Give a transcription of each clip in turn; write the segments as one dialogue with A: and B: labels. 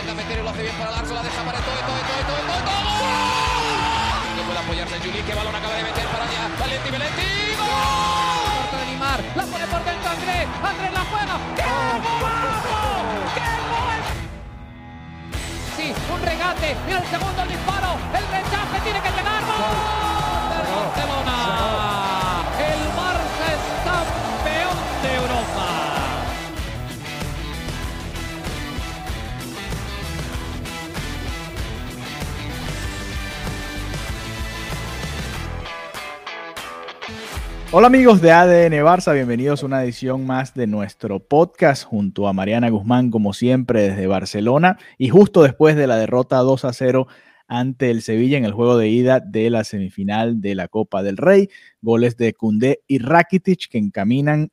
A: Intenta meter y lo hace bien para Larso, la deja para todo, todo, todo, todo, todo, todo. No puede apoyarse Juli, que balón acaba de meter para allá. Valenti, Valenti, ¡gol! De Neymar, la pone por dentro Andrés, Andrés la juega. ¡Qué golazo! ¡Qué gol! Sí, un regate, mira el segundo el disparo, el rechace tiene que llegar. ¡Gol! Barcelona.
B: Hola amigos de ADN Barça, bienvenidos a una edición más de nuestro podcast junto a Mariana Guzmán, como siempre, desde Barcelona y justo después de la derrota 2 a 0 ante el Sevilla en el juego de ida de la semifinal de la Copa del Rey. Goles de Cundé y Rakitic que encaminan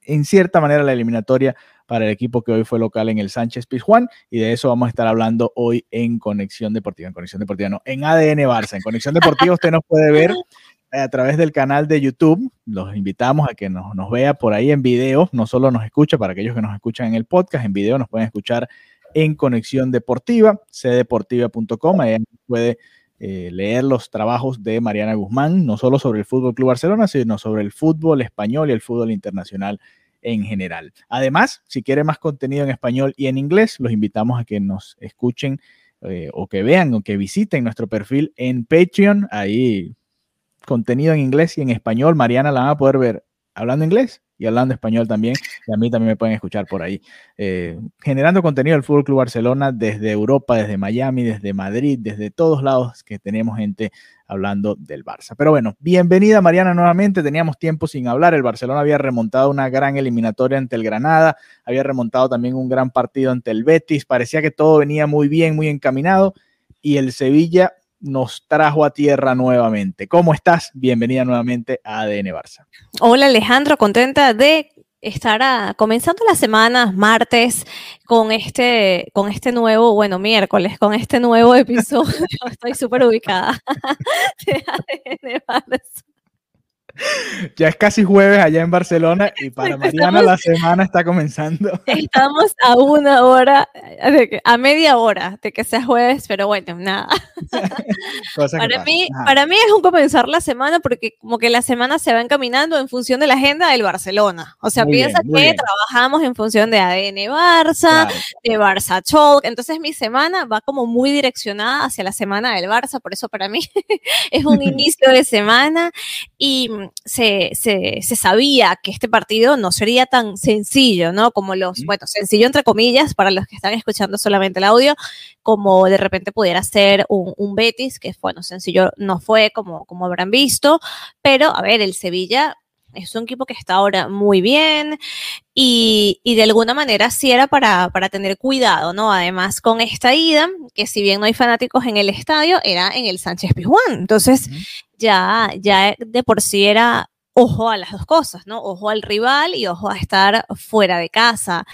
B: en cierta manera la eliminatoria para el equipo que hoy fue local en el Sánchez Pizjuán y de eso vamos a estar hablando hoy en Conexión Deportiva, en Conexión Deportiva no, en ADN Barça. En Conexión Deportiva usted nos puede ver a través del canal de YouTube. Los invitamos a que nos, nos, vea por ahí en video, no solo nos escucha, para aquellos que nos escuchan en el podcast, en video nos pueden escuchar en Conexión Deportiva, cdeportiva.com, ahí puede eh, leer los trabajos de Mariana Guzmán, no solo sobre el Fútbol Club Barcelona, sino sobre el fútbol español y el fútbol internacional en general. Además, si quiere más contenido en español y en inglés, los invitamos a que nos escuchen eh, o que vean o que visiten nuestro perfil en Patreon. Ahí contenido en inglés y en español. Mariana la van a poder ver hablando inglés y hablando español también. Y a mí también me pueden escuchar por ahí. Eh, generando contenido del Fútbol Club Barcelona desde Europa, desde Miami, desde Madrid, desde todos lados que tenemos gente hablando del Barça. Pero bueno, bienvenida Mariana nuevamente. Teníamos tiempo sin hablar. El Barcelona había remontado una gran eliminatoria ante el Granada, había remontado también un gran partido ante el Betis. Parecía que todo venía muy bien, muy encaminado. Y el Sevilla nos trajo a tierra nuevamente. ¿Cómo estás? Bienvenida nuevamente a ADN Barça.
C: Hola Alejandro, contenta de estar a, comenzando la semana, martes, con este, con este nuevo, bueno, miércoles, con este nuevo episodio. Estoy súper ubicada de ADN Barça.
B: Ya es casi jueves allá en Barcelona y para Mariana la semana está comenzando.
C: Estamos a una hora, a media hora de que sea jueves, pero bueno, nada. para, mí, para mí es un comenzar la semana porque como que la semana se va encaminando en función de la agenda del Barcelona. O sea, muy piensa bien, que bien. trabajamos en función de ADN Barça, claro. de Barça Talk. Entonces mi semana va como muy direccionada hacia la semana del Barça, por eso para mí es un inicio de semana y se, se, se, sabía que este partido no sería tan sencillo, ¿no? Como los, bueno, sencillo entre comillas, para los que están escuchando solamente el audio, como de repente pudiera ser un, un Betis, que bueno, sencillo no fue como, como habrán visto, pero a ver, el Sevilla es un equipo que está ahora muy bien y, y, de alguna manera sí era para, para tener cuidado, ¿no? Además, con esta ida, que si bien no hay fanáticos en el estadio, era en el Sánchez Pizjuán. Entonces, uh -huh. ya, ya de por sí era ojo a las dos cosas, ¿no? Ojo al rival y ojo a estar fuera de casa.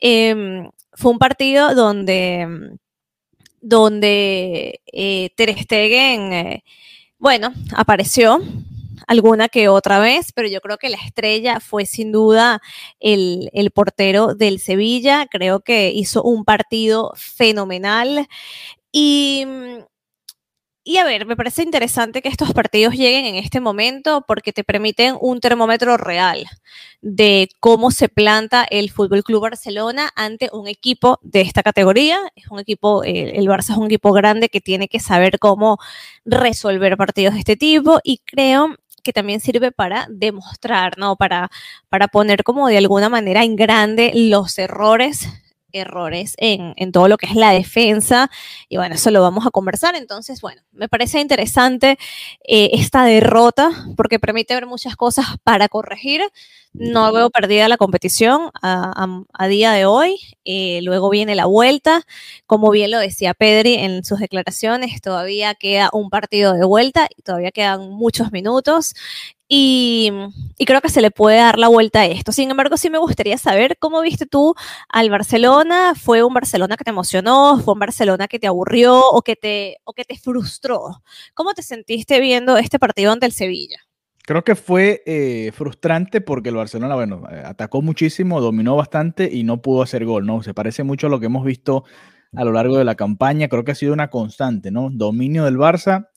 C: Eh, fue un partido donde, donde eh, Ter Stegen, eh, bueno, apareció, alguna que otra vez, pero yo creo que la estrella fue sin duda el, el, portero del Sevilla. Creo que hizo un partido fenomenal. Y, y a ver, me parece interesante que estos partidos lleguen en este momento porque te permiten un termómetro real de cómo se planta el Fútbol Club Barcelona ante un equipo de esta categoría. Es un equipo, el Barça es un equipo grande que tiene que saber cómo resolver partidos de este tipo y creo que también sirve para demostrar, ¿no? Para, para poner como de alguna manera en grande los errores errores en, todo lo que es la defensa. Y bueno, eso lo vamos a conversar. Entonces, bueno, me parece interesante eh, esta derrota porque permite ver muchas cosas para corregir. No veo perdida la competición a, día de hoy. Eh, luego viene la vuelta. Como bien lo decía Pedri en sus declaraciones, todavía queda un partido de vuelta y todavía quedan muchos minutos. Y, creo que se le puede dar la vuelta a esto. Sin embargo, sí me gustaría saber cómo viste tú al Barcelona. ¿Fue un Barcelona que te emocionó? ¿Fue un Barcelona que te aburrió o que te, o que te frustró? ¿Cómo te sentiste viendo este partido ante el Sevilla?
B: Creo que fue eh, frustrante porque el Barcelona, bueno, eh, atacó muchísimo, dominó bastante y no pudo hacer gol, ¿no? Se parece mucho a lo que hemos visto a lo largo de la campaña. Creo que ha sido una constante, ¿no? Dominio del Barça,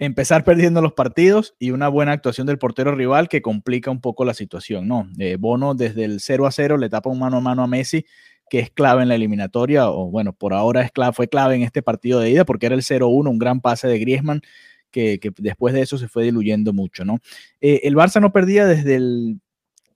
B: empezar perdiendo los partidos y una buena actuación del portero rival que complica un poco la situación, ¿no? Eh, Bono desde el 0 a 0 le tapa un mano a mano a Messi, que es clave en la eliminatoria, o bueno, por ahora es clave, fue clave en este partido de ida porque era el 0-1, un gran pase de Griezmann. Que, después de eso se fue diluyendo mucho, ¿no? Eh, el Barça no perdía desde el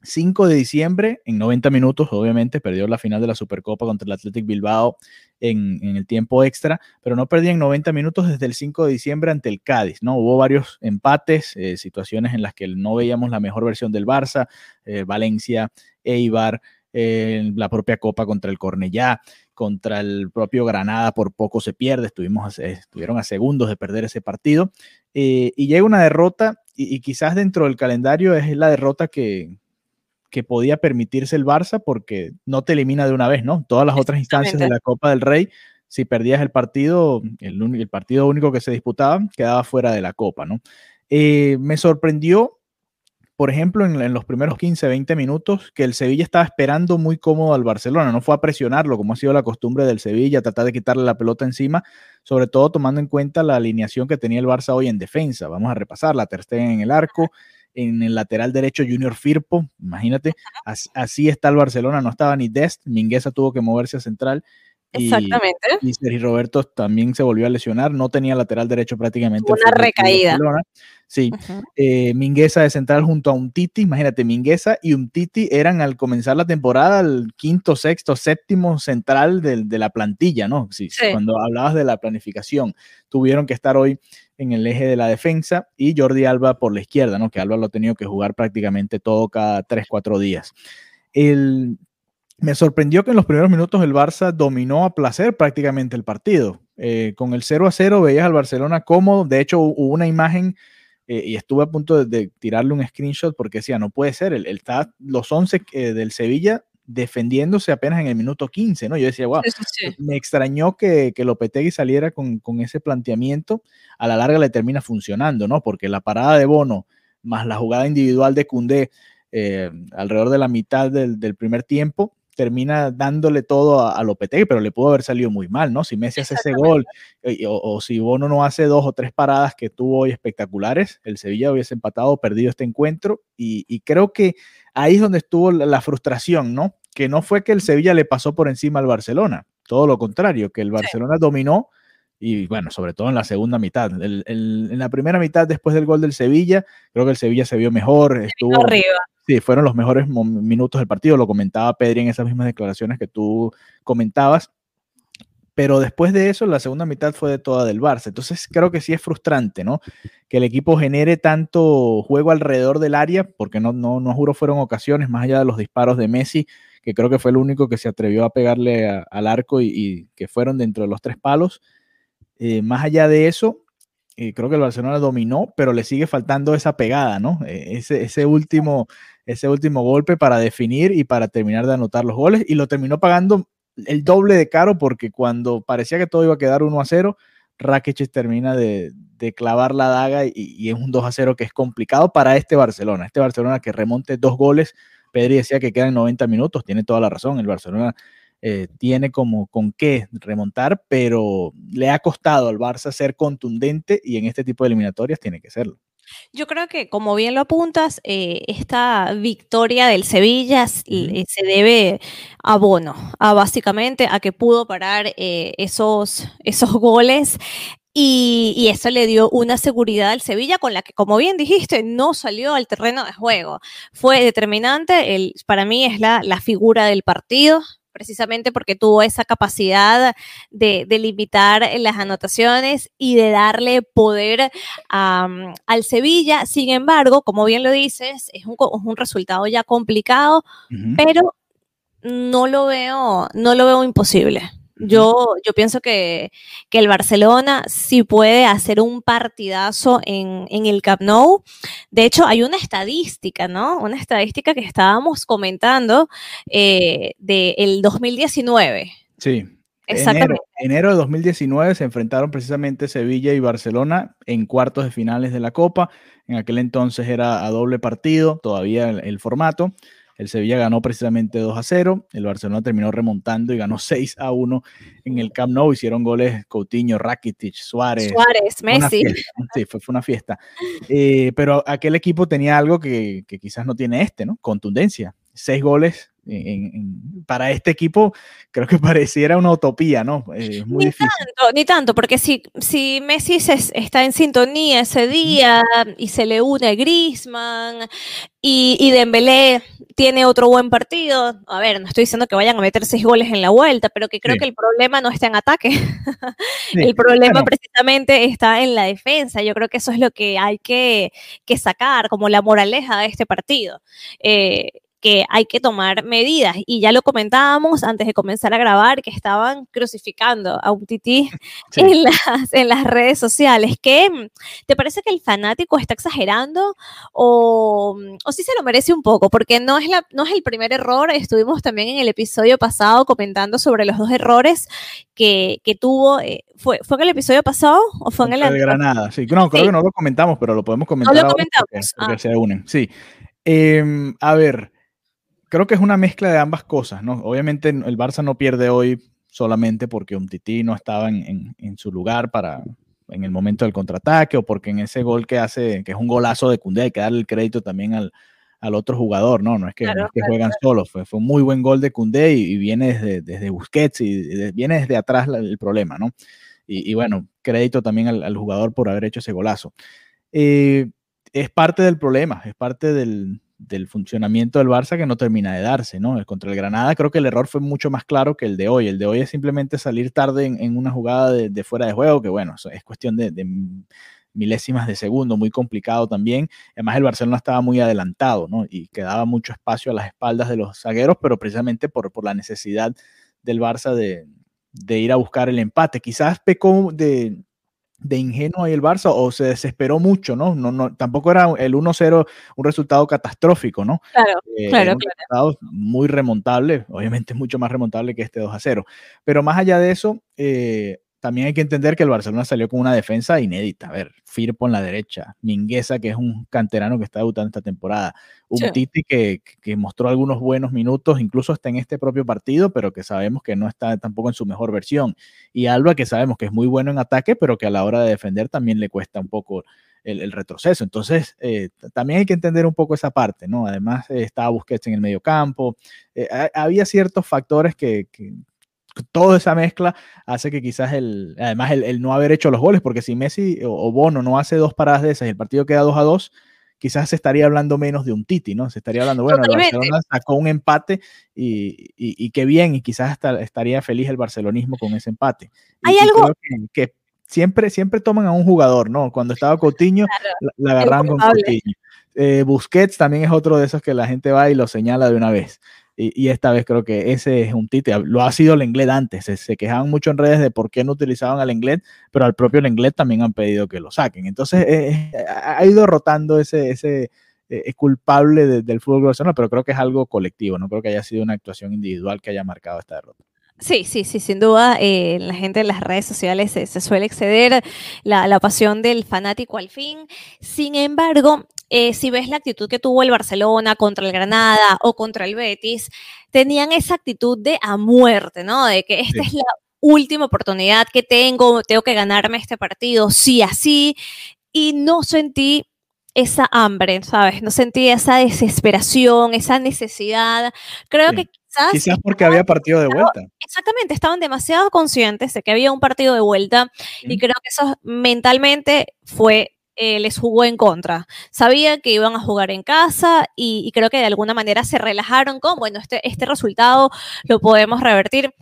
B: 5 de diciembre, en 90 minutos, obviamente, perdió la final de la Supercopa contra el Athletic Bilbao en, el tiempo extra, pero no perdía en 90 minutos desde el 5 de diciembre ante el Cádiz, ¿no? Hubo varios empates, eh, situaciones en las que no veíamos la mejor versión del Barça, eh, Valencia, Eibar, eh, la propia Copa contra el Cornellá, contra el propio Granada, por poco se pierde, estuvimos, estuvieron a segundos de perder ese partido, y llega una derrota, y quizás dentro del calendario es la derrota que, que podía permitirse el Barça porque no te elimina de una vez, ¿no? Todas las otras instancias de la Copa del Rey, si perdías el partido, el, partido único que se disputaba, quedaba fuera de la Copa, ¿no? Eh, me sorprendió, por ejemplo, en, los primeros 15, 20 minutos, que el Sevilla estaba esperando muy cómodo al Barcelona, no fue a presionarlo, como ha sido la costumbre del Sevilla, tratar de quitarle la pelota encima, sobre todo tomando en cuenta la alineación que tenía el Barça hoy en defensa. Vamos a repasar, la Ter Stegen en el arco, en el lateral derecho Junior Firpo, imagínate, así, está el Barcelona, no estaba ni Dest, Mingueza tuvo que moverse a central.
C: Exactamente.
B: Y, Sergio Roberto también se volvió a lesionar, no tenía lateral derecho prácticamente.
C: Una recaída.
B: Sí, eh, Mingueza de central junto a un Titi, imagínate, Mingueza y un Titi eran al comenzar la temporada el quinto, sexto, séptimo central de, la plantilla, ¿no? sí. Cuando hablabas de la planificación, tuvieron que estar hoy en el eje de la defensa y Jordi Alba por la izquierda, ¿no? Que Alba lo ha tenido que jugar prácticamente todo cada 3, 4 días. El, me sorprendió que en los primeros minutos el Barça dominó a placer prácticamente el partido. Eh, con el 0 a 0 veías al Barcelona cómodo. De hecho, hubo una imagen eh, y estuve a punto de, tirarle un screenshot porque decía, no puede ser, el, está, los 11 eh, del Sevilla defendiéndose apenas en el minuto 15, ¿no? Yo decía, wow, me extrañó que, que Lopetegui saliera con, ese planteamiento, a la larga le termina funcionando, ¿no? Porque la parada de Bono más la jugada individual de Cundé eh, alrededor de la mitad del, primer tiempo, termina dándole todo a, Lopetegui, pero le pudo haber salido muy mal, ¿no? Si Messi hace ese gol eh, o, si Bono no hace dos o tres paradas que tuvo hoy espectaculares, el Sevilla hubiese empatado o perdido este encuentro y, y creo que ahí es donde estuvo la, frustración, ¿no? Que no fue que el Sevilla le pasó por encima al Barcelona, todo lo contrario, que el Barcelona dominó y bueno, sobre todo en la segunda mitad. en la primera mitad, después del gol del Sevilla, creo que el Sevilla se vio mejor. Estuvo arriba. Sí, fueron los mejores minutos del partido, lo comentaba Pedri en esas mismas declaraciones que tú comentabas. Pero después de eso, la segunda mitad fue de toda del Barça. Entonces creo que sí es frustrante, ¿no? Que el equipo genere tanto juego alrededor del área, porque no, no, no juro fueron ocasiones, más allá de los disparos de Messi, que creo que fue el único que se atrevió a pegarle al arco y, que fueron dentro de los tres palos. Eh, más allá de eso, eh, creo que el Barcelona dominó, pero le sigue faltando esa pegada, ¿no? Eh, ese, ese, último, ese último golpe para definir y para terminar de anotar los goles y lo terminó pagando el doble de caro porque cuando parecía que todo iba a quedar 1 a 0, Rakitic termina de, clavar la daga y, es un 2 a 0 que es complicado para este Barcelona. Este Barcelona que remonte dos goles, Pedri decía que quedan 90 minutos, tiene toda la razón, el Barcelona eh, tiene como con qué remontar, pero le ha costado al Barça ser contundente y en este tipo de eliminatorias tiene que serlo.
C: Yo creo que, como bien lo apuntas, eh, esta victoria del Sevilla eh, se debe a Bono, a básicamente a que pudo parar eh, esos, esos goles. Y, eso le dio una seguridad al Sevilla con la que, como bien dijiste, no salió al terreno de juego. Fue determinante, el, para mí es la, la figura del partido, precisamente porque tuvo esa capacidad de, limitar las anotaciones y de darle poder al Sevilla. Sin embargo, como bien lo dices, es un, un resultado ya complicado, pero no lo veo, no lo veo imposible. Yo, yo pienso que, el Barcelona sí puede hacer un partidazo en, el Camp Nou. De hecho, hay una estadística, ¿no? Una estadística que estábamos comentando eh, del 2019.
B: Sí. Exactamente. Enero, de 2019 se enfrentaron precisamente Sevilla y Barcelona en cuartos de finales de la Copa. En aquel entonces era a doble partido, todavía el formato. El Sevilla ganó precisamente 2 a 0. El Barcelona terminó remontando y ganó 6 a 1 en el Camp Nou. Hicieron goles Coutinho, Rakitic, Suárez.
C: Suárez, Messi.
B: Sí, fue, una fiesta. Eh, pero aquel equipo tenía algo que, que quizás no tiene este, ¿no? Contundencia. Seis goles para este equipo creo que pareciera una utopía, ¿no?
C: Eh, ni tanto, ni tanto, porque si, si Messi está en sintonía ese día y se le une Griezmann y, y Dembélé tiene otro buen partido, a ver, no estoy diciendo que vayan a meter seis goles en la vuelta, pero que creo que el problema no está en ataque. el problema precisamente está en la defensa. Yo creo que eso es lo que hay que, que sacar como la moraleja de este partido. Eh, que hay que tomar medidas. Y ya lo comentábamos antes de comenzar a grabar, que estaban crucificando a un tití en, las, en las redes sociales. ¿Qué, ¿Te parece que el fanático está exagerando o, o sí se lo merece un poco? Porque no es, la, no es el primer error. Estuvimos también en el episodio pasado comentando sobre los dos errores que, que tuvo. Eh, ¿fue, ¿Fue en el episodio pasado o fue en el...
B: De Granada, sí. No, creo que no lo comentamos, pero lo podemos comentar.
C: No lo comentamos.
B: Porque, ah. se unen, sí. Em, a ver, creo que es una mezcla de ambas cosas, ¿no? Obviamente el Barça no pierde hoy solamente porque un Tití no estaba en, su lugar para en el momento del contraataque o porque en ese gol que hace, que es un golazo de Cundé, hay que darle el crédito también al, otro jugador, ¿no? No es que, juegan solos, fue, fue un muy buen gol de Cundé y, viene desde, desde, Busquets y viene desde atrás el problema, ¿no? Y, bueno, crédito también al, jugador por haber hecho ese golazo. Eh, es parte del problema, es parte del, del funcionamiento del Barça que no termina de darse, ¿no? Contra el Granada creo que el error fue mucho más claro que el de hoy. El de hoy es simplemente salir tarde en, una jugada de, fuera de juego, que bueno, es cuestión de, milésimas de segundo, muy complicado también. Además, el Barcelona estaba muy adelantado, ¿no? Y quedaba mucho espacio a las espaldas de los zagueros, pero precisamente por, por la necesidad del Barça de ir a buscar el empate. Quizás pecó de, de ingenuo ahí el Barça o se desesperó mucho, ¿no? no, no tampoco era el 1-0 un resultado catastrófico, ¿no?
C: Claro, eh, claro, un Resultado
B: muy remontable, obviamente mucho más remontable que este 2-0. Pero más allá de eso, eh, también hay que entender que el Barcelona salió con una defensa inédita. A ver, Firpo en la derecha, Mingueza, que es un canterano que está debutando esta temporada, un Titi que, mostró algunos buenos minutos, incluso está en este propio partido, pero que sabemos que no está tampoco en su mejor versión. Y Alba, que sabemos que es muy bueno en ataque, pero que a la hora de defender también le cuesta un poco el, retroceso. Entonces, eh, también hay que entender un poco esa parte, ¿no? Además, estaba Busquets en el medio campo. Eh, había ciertos factores que toda esa mezcla hace que quizás el, además el, no haber hecho los goles, porque si Messi o, Bono no hace dos paradas de esas y el partido queda 2 a 2, quizás se estaría hablando menos de un Titi, ¿no? Se estaría hablando, bueno, el Barcelona sacó un empate y, y, qué bien, y quizás estaría feliz el barcelonismo con ese empate.
C: Hay algo
B: que, siempre, siempre toman a un jugador, ¿no? Cuando estaba Coutinho, la, agarraron con Coutinho. Eh, Busquets también es otro de esos que la gente va y lo señala de una vez. Y, esta vez creo que ese es un tite. Lo ha sido el inglés antes. Se, quejaban mucho en redes de por qué no utilizaban al inglés, pero al propio inglés también han pedido que lo saquen. Entonces eh, eh, ha ido rotando ese, ese eh, culpable del fútbol profesional, pero creo que es algo colectivo. No creo que haya sido una actuación individual que haya marcado esta derrota.
C: Sí, sí, sí, sin duda. la gente en las redes sociales se, suele exceder la, la, pasión del fanático al fin. Sin embargo, eh, si ves la actitud que tuvo el Barcelona contra el Granada o contra el Betis, tenían esa actitud de a muerte, ¿no? De que esta es la última oportunidad que tengo, tengo que ganarme este partido, sí, así. Y no sentí esa hambre, ¿sabes? No sentí esa desesperación, esa necesidad. Creo que quizás...
B: Quizás porque había partido de vuelta.
C: Exactamente, estaban demasiado conscientes de que había un partido de vuelta y creo que eso mentalmente fue eh, les jugó en contra. Sabía que iban a jugar en casa y, creo que de alguna manera se relajaron con, bueno, este, este resultado lo podemos revertir.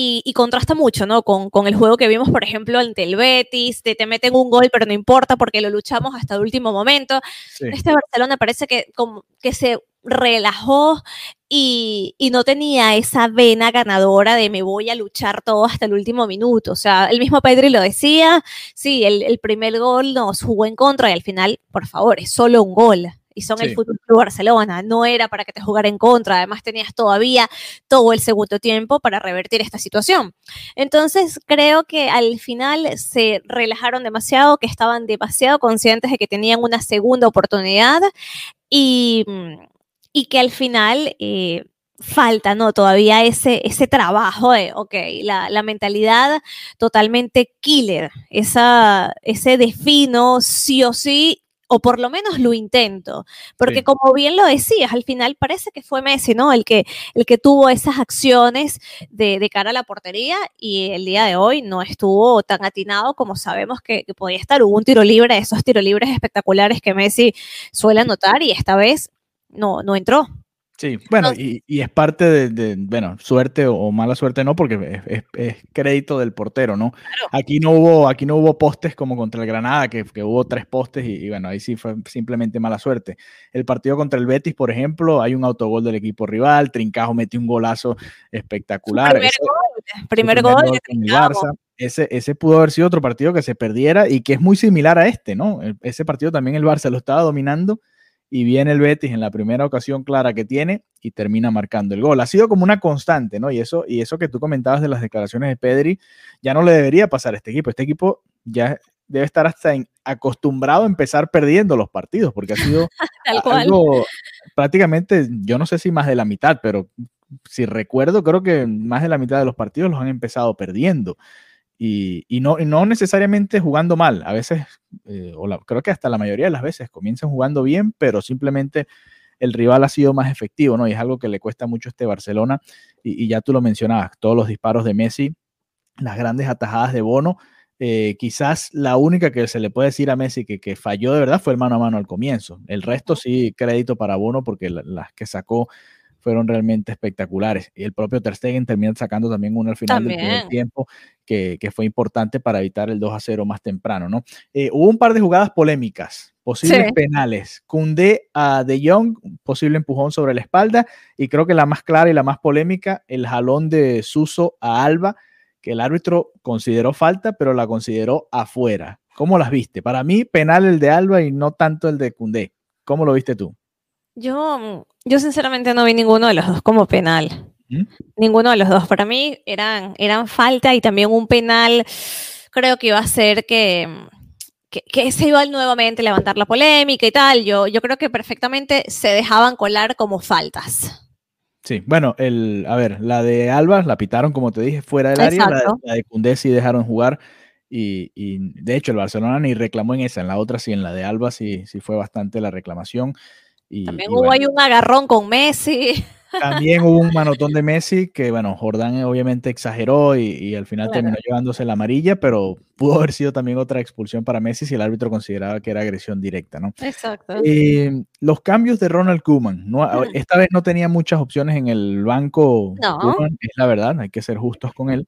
C: Y, contrasta mucho, ¿no? Con, el juego que vimos, por ejemplo, ante el Betis, de te meten un gol, pero no importa porque lo luchamos hasta el último momento. Este Barcelona parece que, como, que se relajó y, no tenía esa vena ganadora de me voy a luchar todo hasta el último minuto. O sea, el mismo Pedri lo decía, sí, el, primer gol nos jugó en contra y al final, por favor, es solo un gol. Y son el Fútbol Club Barcelona, no era para que te jugara en contra, además tenías todavía todo el segundo tiempo para revertir esta situación. Entonces, creo que al final se relajaron demasiado, que estaban demasiado conscientes de que tenían una segunda oportunidad y, mm, y que al final eh, falta, ¿no? Todavía ese, ese trabajo de, ok, la, la mentalidad totalmente killer, esa, ese defino sí o sí o por lo menos lo intento, porque como bien lo decías, al final parece que fue Messi, ¿no? El que, el que tuvo esas acciones de, de cara a la portería y el día de hoy no estuvo tan atinado como sabemos que, que podía estar. Hubo un tiro libre, esos tiros libres espectaculares que Messi suele anotar y esta vez no, no entró.
B: Sí, bueno, y, es parte de, bueno, suerte o, mala suerte no, porque es, crédito del portero, ¿no? Aquí no hubo, aquí no hubo postes como contra el Granada, que, hubo tres postes y, bueno, ahí sí fue simplemente mala suerte. El partido contra el Betis, por ejemplo, hay un autogol del equipo rival, Trincajo metió un golazo espectacular.
C: Primer gol, primer, gol, de
B: Barça. Ese, ese pudo haber sido otro partido que se perdiera y que es muy similar a este, ¿no? Ese partido también el Barça lo estaba dominando y viene el Betis en la primera ocasión clara que tiene y termina marcando el gol. Ha sido como una constante, ¿no? Y eso, y eso que tú comentabas de las declaraciones de Pedri, ya no le debería pasar a este equipo. Este equipo ya debe estar hasta acostumbrado a empezar perdiendo los partidos, porque ha sido algo prácticamente, yo no sé si más de la mitad, pero si recuerdo, creo que más de la mitad de los partidos los han empezado perdiendo y, no, no necesariamente jugando mal. A veces, eh, o creo que hasta la mayoría de las veces comienzan jugando bien, pero simplemente el rival ha sido más efectivo, ¿no? Y es algo que le cuesta mucho a este Barcelona. Y, ya tú lo mencionabas, todos los disparos de Messi, las grandes atajadas de Bono. Eh, quizás la única que se le puede decir a Messi que, que, falló de verdad fue el mano a mano al comienzo. El resto sí, crédito para Bono porque las que sacó fueron realmente espectaculares. Y el propio Ter Stegen termina sacando también uno al final del tiempo, que, fue importante para evitar el 2 a 0 más temprano, ¿no? Eh, hubo un par de jugadas polémicas, posibles penales. Cundé a De Jong, posible empujón sobre la espalda, y creo que la más clara y la más polémica, el jalón de Suso a Alba, que el árbitro consideró falta, pero la consideró afuera. ¿Cómo las viste? Para mí, penal el de Alba y no tanto el de Cundé. ¿Cómo lo viste tú?
C: Yo, yo sinceramente no vi ninguno de los dos como penal. ¿Mm? Ninguno de los dos. Para mí eran, eran falta y también un penal creo que iba a ser que, que, se iba nuevamente a levantar la polémica y tal. Yo, yo creo que perfectamente se dejaban colar como faltas.
B: Sí, bueno, el, a ver, la de Alba la pitaron, como te dije, fuera del área, la, de Cundé sí dejaron jugar. Y, y, de hecho el Barcelona ni reclamó en esa, en la otra sí, en la de Alba sí, sí fue bastante la reclamación.
C: También hubo ahí un agarrón con Messi.
B: También hubo un manotón de Messi que, bueno, Jordán obviamente exageró y, al final terminó llevándose la amarilla, pero pudo haber sido también otra expulsión para Messi si el árbitro consideraba que era agresión directa, ¿no?
C: Exacto.
B: Eh, los cambios de Ronald Koeman, ¿no? esta vez no tenía muchas opciones en el banco, no. es la verdad, hay que ser justos con él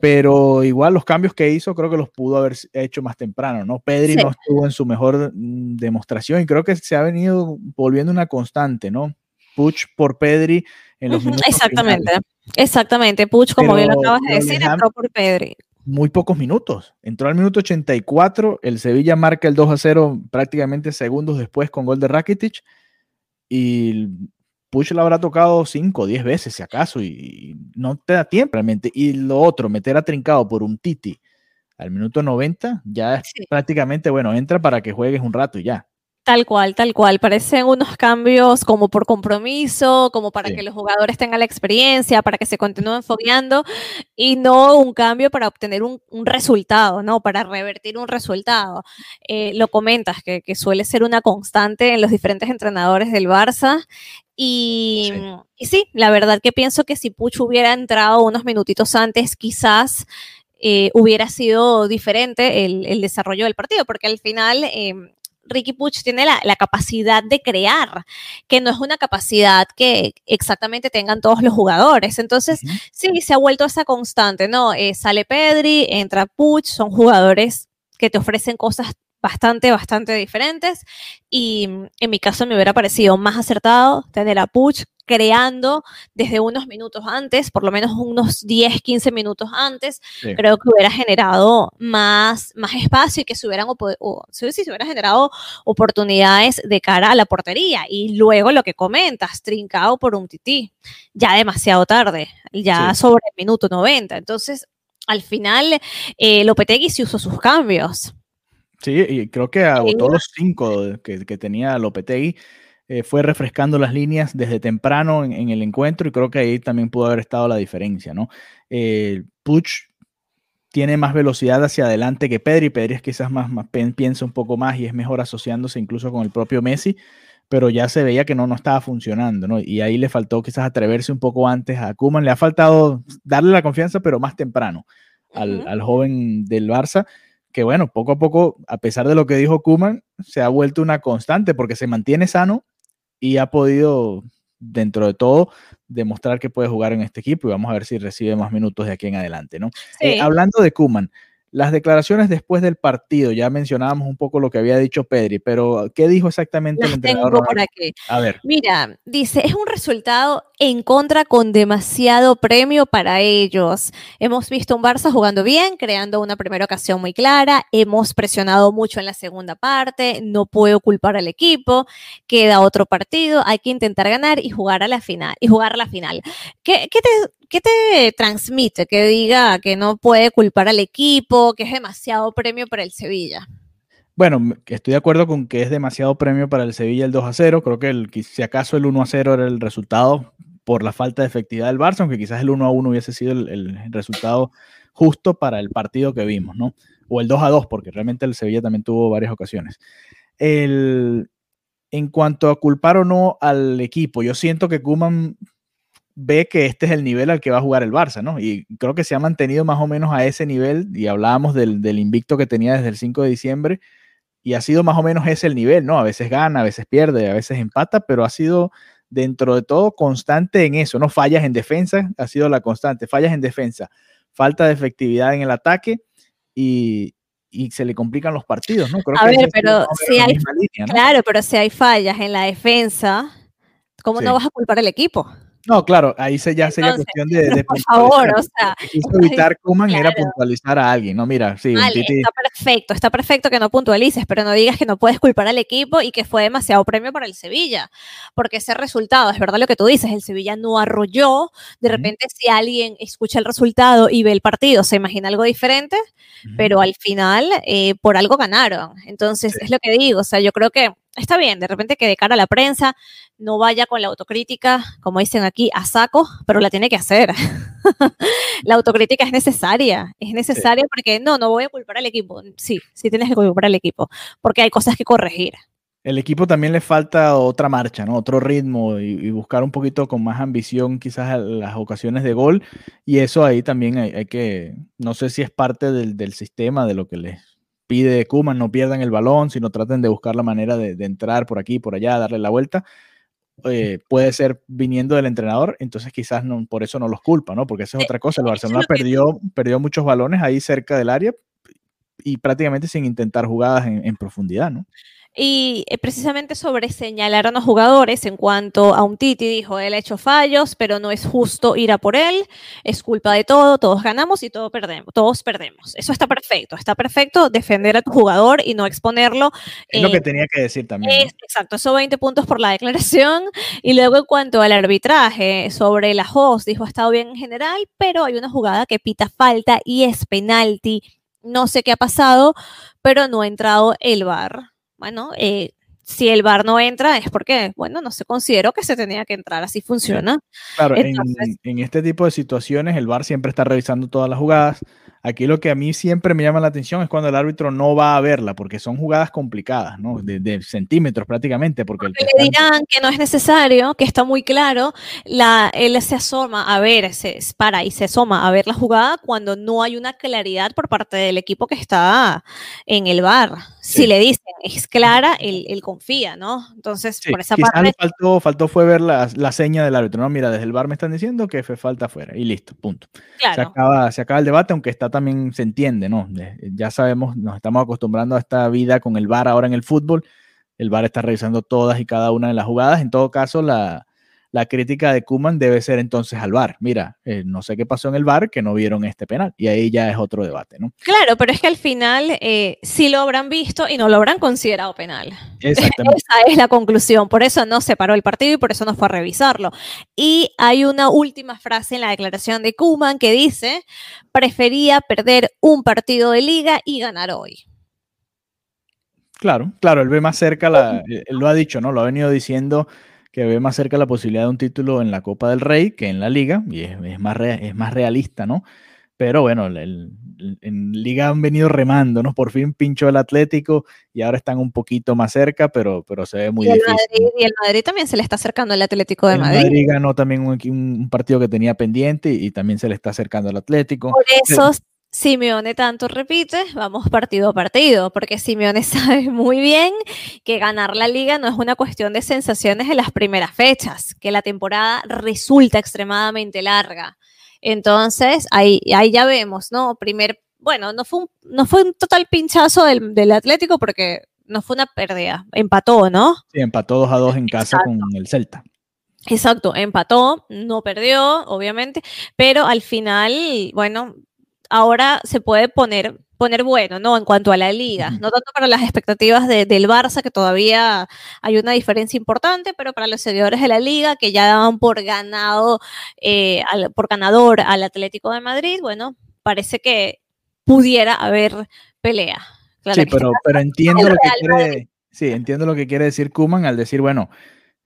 B: pero igual los cambios que hizo creo que los pudo haber hecho más temprano, ¿no? Pedri no estuvo en su mejor mm, demostración y creo que se ha venido volviendo una constante, ¿no? Puch por Pedri en los minutos
C: Exactamente, exactamente. Puch, como bien lo acabas de decir, entró por Pedri.
B: Muy pocos minutos. Entró al minuto 84, el Sevilla marca el 2 a 0 prácticamente segundos después con gol de Rakitic y Push la habrá tocado 5 o 10 veces, si acaso, y, no te da tiempo realmente. Y lo otro, meter a Trincado por un Titi al minuto 90, ya es prácticamente, bueno, entra para que juegues un rato y ya.
C: Tal cual, tal cual. Parecen unos cambios como por compromiso, como para que los jugadores tengan la experiencia, para que se continúen fogueando y no un cambio para obtener un, resultado, ¿no? Para revertir un resultado. Eh, lo comentas, que, que, suele ser una constante en los diferentes entrenadores del Barça y sí. la verdad que pienso que si Puch hubiera entrado unos minutitos antes, quizás eh, hubiera sido diferente el, desarrollo del partido, porque al final em, Ricky Puch tiene la, capacidad de crear, que no es una capacidad que exactamente tengan todos los jugadores. Entonces, sí, se ha vuelto esa constante, ¿no? Eh, sale Pedri, entra Puch, son jugadores que te ofrecen cosas bastante, bastante diferentes. Y mm, en mi caso me hubiera parecido más acertado tener a Puch creando desde unos minutos antes, por lo menos unos 10, 15 minutos antes, creo que hubiera generado más, más espacio y que se hubieran, o, se hubiera generado oportunidades de cara a la portería. Y luego lo que comentas, trincado por un tití, ya demasiado tarde, ya sobre el minuto 90. Entonces, al final, eh, Lopetegui sí usó sus cambios.
B: Sí, y creo que agotó los cinco que, que tenía Lopetegui. Eh, fue refrescando las líneas desde temprano en, el encuentro y creo que ahí también pudo haber estado la diferencia, ¿no? Eh, Puch tiene más velocidad hacia adelante que Pedri, Pedri es quizás más, más piensa un poco más y es mejor asociándose incluso con el propio Messi, pero ya se veía que no, no estaba funcionando, ¿no? Y ahí le faltó quizás atreverse un poco antes a Kuman, le ha faltado darle la confianza, pero más temprano al, al joven del Barça que bueno, poco a poco, a pesar de lo que dijo Kuman, se ha vuelto una constante porque se mantiene sano y ha podido, dentro de todo, demostrar que puede jugar en este equipo y vamos a ver si recibe más minutos de aquí en adelante, ¿no? Eh, hablando de Kuman, las declaraciones después del partido, ya mencionábamos un poco lo que había dicho Pedri, pero ¿qué dijo exactamente el entrenador?
C: por aquí. A ver. Mira, dice, es un resultado en contra con demasiado premio para ellos. Hemos visto un Barça jugando bien, creando una primera ocasión muy clara, hemos presionado mucho en la segunda parte, no puedo culpar al equipo, queda otro partido, hay que intentar ganar y jugar a la final y jugar la final. ¿Qué, qué te ¿qué te transmite que diga que no puede culpar al equipo, que es demasiado premio para el Sevilla?
B: Bueno, estoy de acuerdo con que es demasiado premio para el Sevilla el 2 a 0. Creo que el, si acaso el 1 a 0 era el resultado por la falta de efectividad del Barça, aunque quizás el 1 a 1 hubiese sido el, resultado justo para el partido que vimos, ¿no? O el 2 a 2, porque realmente el Sevilla también tuvo varias ocasiones. El, en cuanto a culpar o no al equipo, yo siento que Kuman ve que este es el nivel al que va a jugar el Barça, ¿no? Y creo que se ha mantenido más o menos a ese nivel, y hablábamos del, invicto que tenía desde el 5 de diciembre, y ha sido más o menos ese el nivel, ¿no? A veces gana, a veces pierde, a veces empata, pero ha sido dentro de todo constante en eso, ¿no? Fallas en defensa, ha sido la constante, fallas en defensa, falta de efectividad en el ataque y, se le complican los partidos, ¿no?
C: a ver, pero si hay, claro, pero si hay fallas en la defensa, ¿cómo no vas a culpar al equipo?
B: No, claro, ahí se, ya sería cuestión de, de
C: Por favor, o sea.
B: evitar Kuman era puntualizar a alguien, ¿no? Mira, sí.
C: está perfecto, está perfecto que no puntualices, pero no digas que no puedes culpar al equipo y que fue demasiado premio para el Sevilla, porque ese resultado, es verdad lo que tú dices, el Sevilla no arrolló, de repente si alguien escucha el resultado y ve el partido, se imagina algo diferente, pero al final eh, por algo ganaron. Entonces, es lo que digo, o sea, yo creo que está bien, de repente que de cara a la prensa no vaya con la autocrítica, como dicen aquí, a saco, pero la tiene que hacer. la autocrítica es necesaria, es necesaria porque no, no voy a culpar al equipo. Sí, sí tienes que culpar al equipo, porque hay cosas que corregir.
B: El equipo también le falta otra marcha, ¿no? Otro ritmo y, buscar un poquito con más ambición quizás las ocasiones de gol. Y eso ahí también hay, que, no sé si es parte del, del sistema, de lo que les pide Kuman, no pierdan el balón, sino traten de buscar la manera de, entrar por aquí, por allá, darle la vuelta. Eh, puede ser viniendo del entrenador, entonces quizás no, por eso no los culpa, ¿no? Porque esa es otra cosa. El Barcelona perdió, perdió muchos balones ahí cerca del área y prácticamente sin intentar jugadas en, en profundidad, ¿no?
C: Y eh, precisamente sobre señalar a los jugadores en cuanto a un Titi dijo, él ha hecho fallos, pero no es justo ir a por él, es culpa de todo, todos ganamos y todos perdemos, todos perdemos. Eso está perfecto, está perfecto defender a tu jugador y no exponerlo.
B: Es lo que tenía que decir también.
C: Exacto, eso 20 puntos por la declaración. Y luego en cuanto al arbitraje, sobre la host, dijo, ha estado bien en general, pero hay una jugada que pita falta y es penalti. No sé qué ha pasado, pero no ha entrado el bar bueno, eh, si el bar no entra es porque, bueno, no se consideró que se tenía que entrar, así funciona.
B: Claro, en, en, este tipo de situaciones el bar siempre está revisando todas las jugadas, Aquí lo que a mí siempre me llama la atención es cuando el árbitro no va a verla, porque son jugadas complicadas, ¿no? De, centímetros prácticamente. Porque,
C: le dirán que no es necesario, que está muy claro, la, él se asoma a ver, se para y se asoma a ver la jugada cuando no hay una claridad por parte del equipo que está en el bar. Si le dicen es clara, él, confía, ¿no? Entonces, por esa parte.
B: faltó, faltó fue ver la, la, seña del árbitro, ¿no? Mira, desde el bar me están diciendo que fue falta afuera y listo, punto. Se, acaba, se acaba el debate, aunque está también se entiende, ¿no? Ya sabemos, nos estamos acostumbrando a esta vida con el VAR ahora en el fútbol. El VAR está revisando todas y cada una de las jugadas. En todo caso, la, la crítica de Kuman debe ser entonces al VAR. Mira, eh, no sé qué pasó en el VAR que no vieron este penal. Y ahí ya es otro debate, ¿no?
C: Claro, pero es que al final eh, sí lo habrán visto y no lo habrán considerado penal. Exactamente. Esa es la conclusión. Por eso no se paró el partido y por eso no fue a revisarlo. Y hay una última frase en la declaración de Kuman que dice, prefería perder un partido de liga y ganar hoy.
B: Claro, claro, él ve más cerca, la, él lo ha dicho, ¿no? Lo ha venido diciendo que ve más cerca la posibilidad de un título en la Copa del Rey que en la Liga, y es, más, es más realista, ¿no? Pero bueno, en Liga han venido remando, ¿no? Por fin pinchó el Atlético y ahora están un poquito más cerca, pero, pero se ve muy difícil.
C: y el Madrid también se le está acercando al Atlético de Madrid.
B: El Madrid ganó también un, partido que tenía pendiente y, también se le está acercando al Atlético.
C: Por eso Simeone tanto repite, vamos partido a partido, porque Simeone sabe muy bien que ganar la liga no es una cuestión de sensaciones en las primeras fechas, que la temporada resulta extremadamente larga. Entonces, ahí, ahí ya vemos, ¿no? Primer, bueno, no fue un, no fue un total pinchazo del, Atlético porque no fue una pérdida, empató, ¿no?
B: Sí, empató 2 a 2 en casa con el Celta.
C: Exacto, empató, no perdió, obviamente, pero al final, bueno, ahora se puede poner, poner bueno, ¿no? En cuanto a la liga, no tanto para las expectativas del Barça, que todavía hay una diferencia importante, pero para los seguidores de la liga, que ya daban por ganado, eh, por ganador al Atlético de Madrid, bueno, parece que pudiera haber pelea.
B: sí, pero, pero entiendo lo que quiere, sí, entiendo lo que quiere decir Kuman al decir, bueno,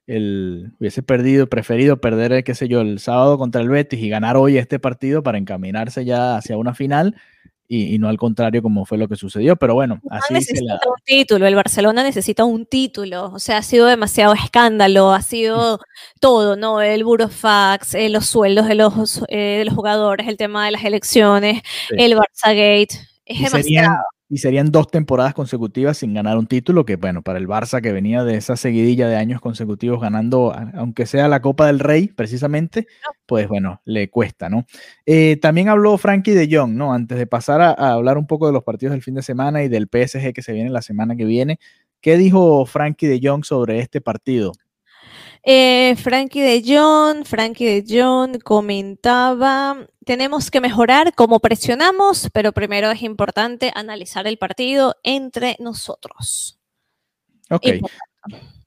B: el, hubiese perdido, preferido perder, qué sé yo, el sábado contra el Betis y ganar hoy este partido para encaminarse ya hacia una final y, no al contrario como fue lo que sucedió, pero bueno, así
C: necesita un título, el Barcelona necesita un título, o sea, ha sido demasiado escándalo, ha sido todo, ¿no? El burofax, eh, los sueldos de los, eh, de los jugadores, el tema de las elecciones, el Barça Gate, es demasiado
B: y serían dos temporadas consecutivas sin ganar un título, que bueno, para el Barça que venía de esa seguidilla de años consecutivos ganando, aunque sea la Copa del Rey precisamente, pues bueno, le cuesta, ¿no? Eh, también habló Frankie de Jong, ¿no? Antes de pasar a, hablar un poco de los partidos del fin de semana y del PSG que se viene la semana que viene, ¿qué dijo Frankie de Jong sobre este partido?
C: Eh, Frankie de Jong, Frankie de Jong comentaba, tenemos que mejorar cómo presionamos, pero primero es importante analizar el partido entre nosotros.
B: Ok.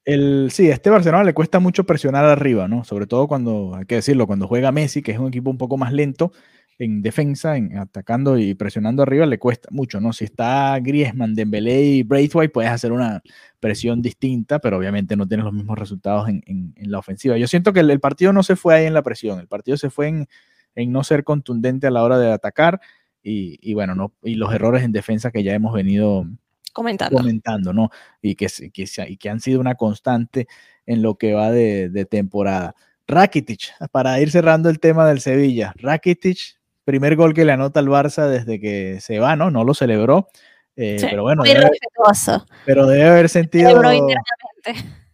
B: El, sí, a este Barcelona le cuesta mucho presionar arriba, ¿no? Sobre todo cuando, hay que decirlo, cuando juega Messi, que es un equipo un poco más lento en defensa, en atacando y presionando arriba, le cuesta mucho, ¿no? Si está Griezmann, Dembélé y Braithwaite, puedes hacer una presión distinta, pero obviamente no tienes los mismos resultados en, la ofensiva. Yo siento que el, partido no se fue ahí en la presión, el partido se fue en, no ser contundente a la hora de atacar y, bueno, no, y los errores en defensa que ya hemos venido
C: comentando,
B: comentando ¿no? Y que, que, y que han sido una constante en lo que va de, de temporada. Rakitic, para ir cerrando el tema del Sevilla. Rakitic, primer gol que le anota al Barça desde que se va, ¿no? No lo celebró. Eh, pero bueno, debe, pero debe haber sentido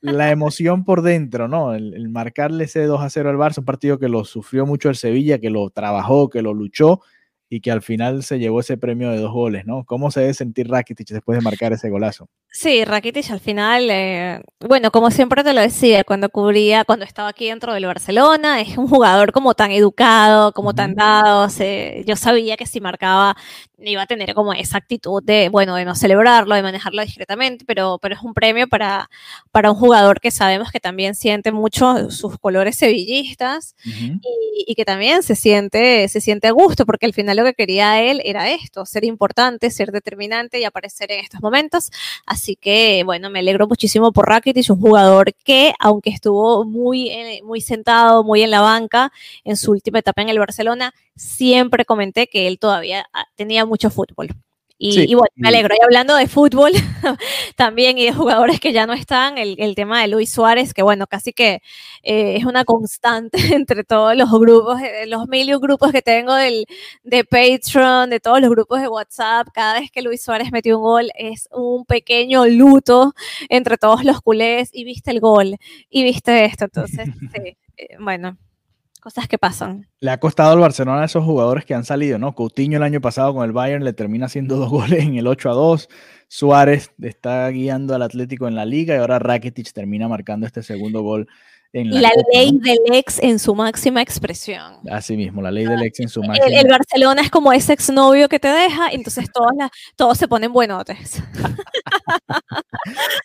B: la emoción por dentro, ¿no? El, marcarle ese 2 a 0 al Barça, un partido que lo sufrió mucho el Sevilla, que lo trabajó, que lo luchó y que al final se llevó ese premio de dos goles, ¿no? ¿Cómo se debe sentir Rakitic después de marcar ese golazo?
C: Sí, Rakitic al final, eh, bueno, como siempre te lo decía, cuando cubría, cuando estaba aquí dentro del Barcelona, es un jugador como tan educado, como tan dado, yo sabía que si marcaba iba a tener como esa actitud de, bueno, de no celebrarlo, de manejarlo discretamente, pero, pero es un premio para, para un jugador que sabemos que también siente mucho sus colores sevillistas y, que también se siente, se siente a gusto, porque al final lo que quería él era esto, ser importante, ser determinante y aparecer en estos momentos. Así que, bueno, me alegro muchísimo por Rakitic, un jugador que, aunque estuvo muy, eh, muy sentado, muy en la banca en su última etapa en el Barcelona, siempre comenté que él todavía ah, tenía mucho fútbol. Y, bueno, me alegro. Y hablando de fútbol también y de jugadores que ya no están, el, tema de Luis Suárez, que bueno, casi que eh, es una constante entre todos los grupos, eh, los mil grupos que tengo del, de Patreon, de todos los grupos de WhatsApp. Cada vez que Luis Suárez metió un gol es un pequeño luto entre todos los culés y viste el gol y viste esto. Entonces, sí, eh, bueno, cosas que pasan.
B: Le ha costado al Barcelona a esos jugadores que han salido, ¿no? Coutinho el año pasado con el Bayern le termina haciendo dos goles en el 8 a 2. Suárez está guiando al Atlético en la liga y ahora Rakitic termina marcando este segundo gol
C: la, ley del ex en su máxima expresión.
B: Así mismo, la ley del ex en su máxima
C: El, el Barcelona es como ese exnovio que te deja, entonces todos, todos se ponen buenotes.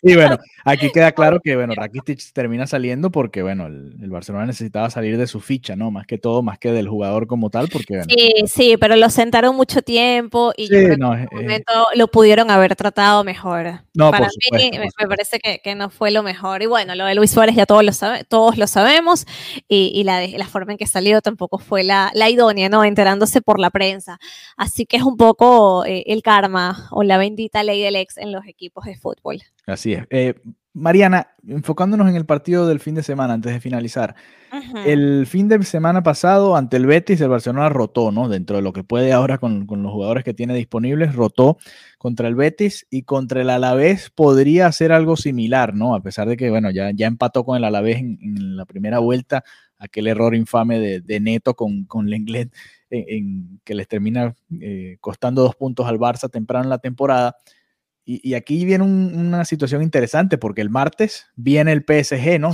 B: y bueno, aquí queda claro que, bueno, Rakitic termina saliendo porque, bueno, el, Barcelona necesitaba salir de su ficha, ¿no? Más que todo, más que del jugador como tal, porque...
C: sí, sí, pero lo sentaron mucho tiempo y en no, momento lo pudieron haber tratado mejor. No, Para mí me, parece que, que, no fue lo mejor. Y bueno, lo de Luis Suárez ya todos lo saben todos lo sabemos, y, la, forma en que salió tampoco fue la, idónea, ¿no? Enterándose por la prensa. Así que es un poco eh, el karma o la bendita ley del ex en los equipos de fútbol.
B: Así es. Eh, Mariana, enfocándonos en el partido del fin de semana, antes de finalizar. El fin de semana pasado, ante el Betis, el Barcelona rotó, ¿no? Dentro de lo que puede ahora con, los jugadores que tiene disponibles, rotó contra el Betis y contra el Alavés podría hacer algo similar, ¿no? A pesar de que, bueno, ya, ya empató con el Alavés en, la primera vuelta, aquel error infame de, Neto con, con Lenglet, en, que les termina eh, costando dos puntos al Barça temprano en la temporada y, aquí viene una situación interesante porque el martes viene el PSG, ¿no?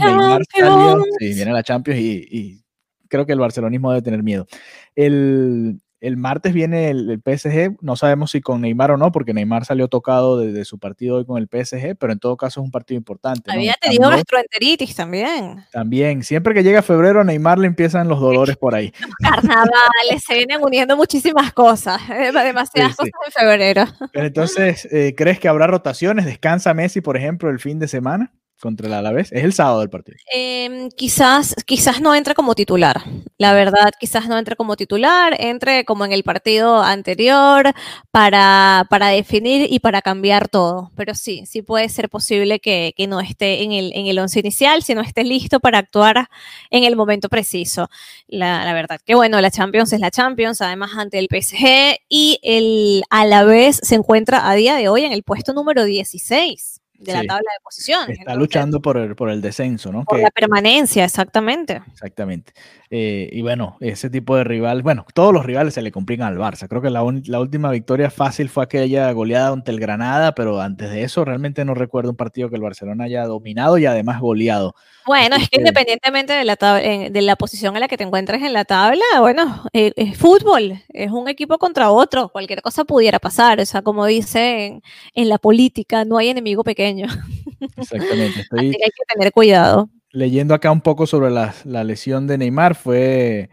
B: sí, viene la Champions y, y, creo que el barcelonismo debe tener miedo. El, el martes viene el, PSG, no sabemos si con Neymar o no, porque Neymar salió tocado de, su partido hoy con el PSG, pero en todo caso es un partido importante.
C: Había tenido gastroenteritis también.
B: También, siempre que llega febrero, Neymar le empiezan los dolores por ahí.
C: Carnavales, se vienen uniendo muchísimas cosas, eh, demasiadas cosas en febrero.
B: Pero entonces, eh, ¿crees que habrá rotaciones? ¿Descansa Messi, por ejemplo, el fin de semana? Contra el Alavés? Es el sábado del partido.
C: Em, quizás, quizás no entre como titular. La verdad, quizás no entre como titular, entre como en el partido anterior para, para definir y para cambiar todo. Pero sí, sí puede ser posible que, no esté en el, en el once inicial, si no esté listo para actuar en el momento preciso. La, la verdad que bueno, la Champions es la Champions, además ante el PSG y el Alavés se encuentra a día de hoy en el puesto número 16 de la tabla de posiciones.
B: Está luchando por el, por el descenso, ¿no?
C: Por la permanencia, exactamente.
B: Exactamente. Eh, y bueno, ese tipo de rival, bueno, todos los rivales se le complican al Barça. Creo que la, la, última victoria fácil fue aquella goleada ante el Granada, pero antes de eso realmente no recuerdo un partido que el Barcelona haya dominado y además goleado.
C: Bueno, es que, independientemente de la, de la posición en la que te encuentres en la tabla, bueno, eh, es fútbol, es un equipo contra otro, cualquier cosa pudiera pasar. O sea, como dicen en la política, no hay enemigo pequeño.
B: Exactamente.
C: Así que hay que tener cuidado
B: leyendo acá un poco sobre la, lesión de Neymar, fue,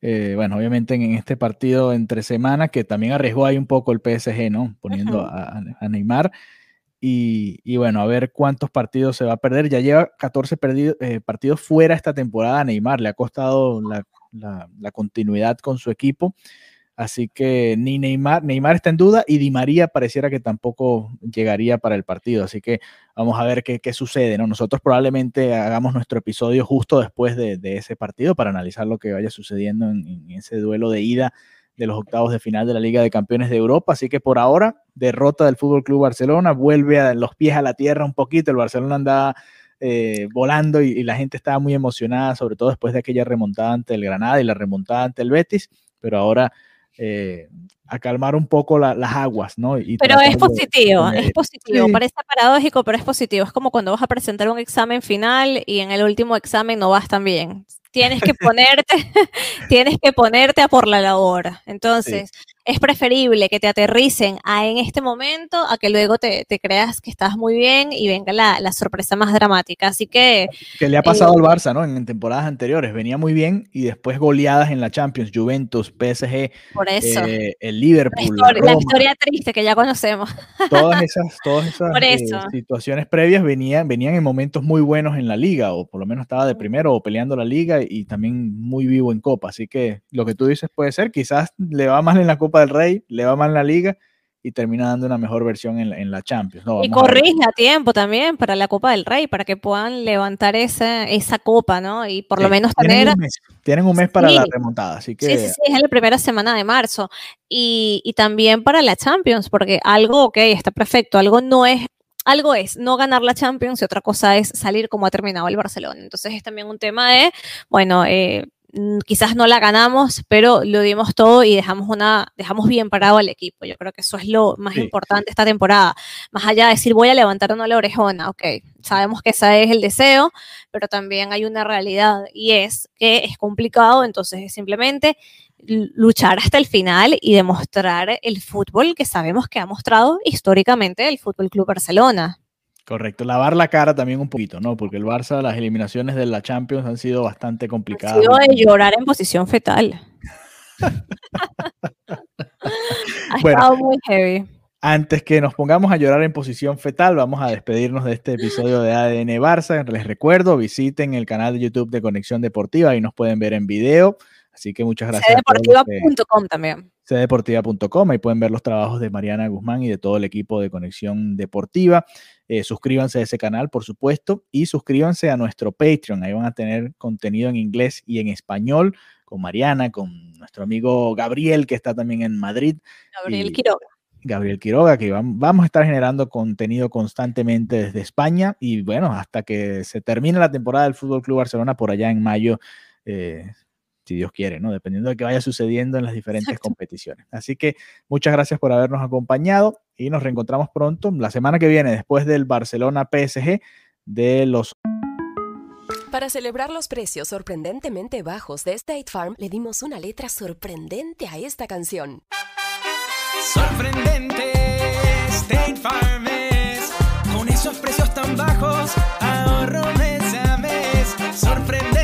B: eh, bueno, obviamente en, este partido entre semana, que también arriesgó ahí un poco el PSG, ¿no? Poniendo a, Neymar. Y, bueno, a ver cuántos partidos se va a perder. Ya lleva 14 eh, partidos fuera esta temporada Neymar. Le ha costado la continuidad con su equipo. Así que ni Neymar, Neymar está en duda y Di María pareciera que tampoco llegaría para el partido. Así que vamos a ver qué, sucede. ¿no? Nosotros probablemente hagamos nuestro episodio justo después de, ese partido para analizar lo que vaya sucediendo en, ese duelo de ida de los octavos de final de la Liga de Campeones de Europa. Así que por ahora, derrota del Fútbol Club Barcelona, vuelve a los pies a la tierra un poquito. El Barcelona anda eh, volando y la gente estaba muy emocionada, sobre todo después de aquella remontada ante el Granada y la remontada ante el Betis. Pero ahora eh, a calmar un poco las aguas, ¿no?
C: pero es positivo, es positivo, parece paradójico, pero es positivo. Es como cuando vas a presentar un examen final y en el último examen no vas tan bien. Tienes que ponerte, tienes que ponerte a por la labor. Entonces, es preferible que te aterricen a en este momento a que luego te, creas que estás muy bien y venga la, sorpresa más dramática. Así que...
B: Que le ha pasado eh, al Barça, ¿no? En, temporadas anteriores. Venía muy bien y después goleadas en la Champions, Juventus, PSG,
C: Por eso.
B: Eh, el Liverpool.
C: La historia, triste que ya conocemos.
B: Todas esas, todas esas eh, situaciones previas venían, venían en momentos muy buenos en la liga, o por lo menos estaba de primero o peleando la liga y también muy vivo en Copa. Así que lo que tú dices puede ser, quizás le va mal en la Copa del Rey, le va mal en la liga y termina dando una mejor versión en, la Champions.
C: y corrige a, tiempo también para la Copa del Rey, para que puedan levantar esa, esa copa, ¿no? Y por lo menos
B: tener... Tienen un mes, para la remontada, así que...
C: Sí, sí, sí, es la primera semana de marzo. Y, y también para la Champions, porque algo, ok, está perfecto, algo no es algo es no ganar la Champions y otra cosa es salir como ha terminado el Barcelona. Entonces es también un tema de, bueno, eh, quizás no la ganamos, pero lo dimos todo y dejamos una, dejamos bien parado al equipo. Yo creo que eso es lo más importante esta temporada. Más allá de decir voy a levantar una la orejona, ok, sabemos que ese es el deseo, pero también hay una realidad y es que es complicado, entonces es simplemente luchar hasta el final y demostrar el fútbol que sabemos que ha mostrado históricamente el Fútbol Club Barcelona.
B: Correcto, lavar la cara también un poquito, ¿no? Porque el Barça, las eliminaciones de la Champions han sido bastante complicadas. Ha
C: sido de llorar en posición fetal. ha estado muy heavy.
B: Antes que nos pongamos a llorar en posición fetal, vamos a despedirnos de este episodio de ADN Barça. Les recuerdo, visiten el canal de YouTube de Conexión Deportiva y nos pueden ver en video. Así que muchas gracias.
C: Cdeportiva.com también.
B: Cdeportiva.com, ahí pueden ver los trabajos de Mariana Guzmán y de todo el equipo de Conexión Deportiva. Eh, suscríbanse a ese canal, por supuesto, y suscríbanse a nuestro Patreon. Ahí van a tener contenido en inglés y en español con Mariana, con nuestro amigo Gabriel, que está también en Madrid.
C: Gabriel Quiroga.
B: Gabriel Quiroga, que vamos a estar generando contenido constantemente desde España y bueno, hasta que se termine la temporada del Fútbol Club Barcelona por allá en mayo, eh, si Dios quiere, ¿no? Dependiendo de qué vaya sucediendo en las diferentes competiciones. Así que muchas gracias por habernos acompañado y nos reencontramos pronto la semana que viene después del Barcelona PSG de los...
D: Para celebrar los precios sorprendentemente bajos de State Farm, le dimos una letra sorprendente a esta canción.
E: Sorprendente, State Farm es, con esos precios tan bajos, ahorro mes a mes. Sorprendente,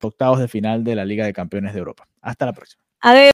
B: octavos de final de la Liga de Campeones de Europa. Hasta la próxima.
C: Adiós.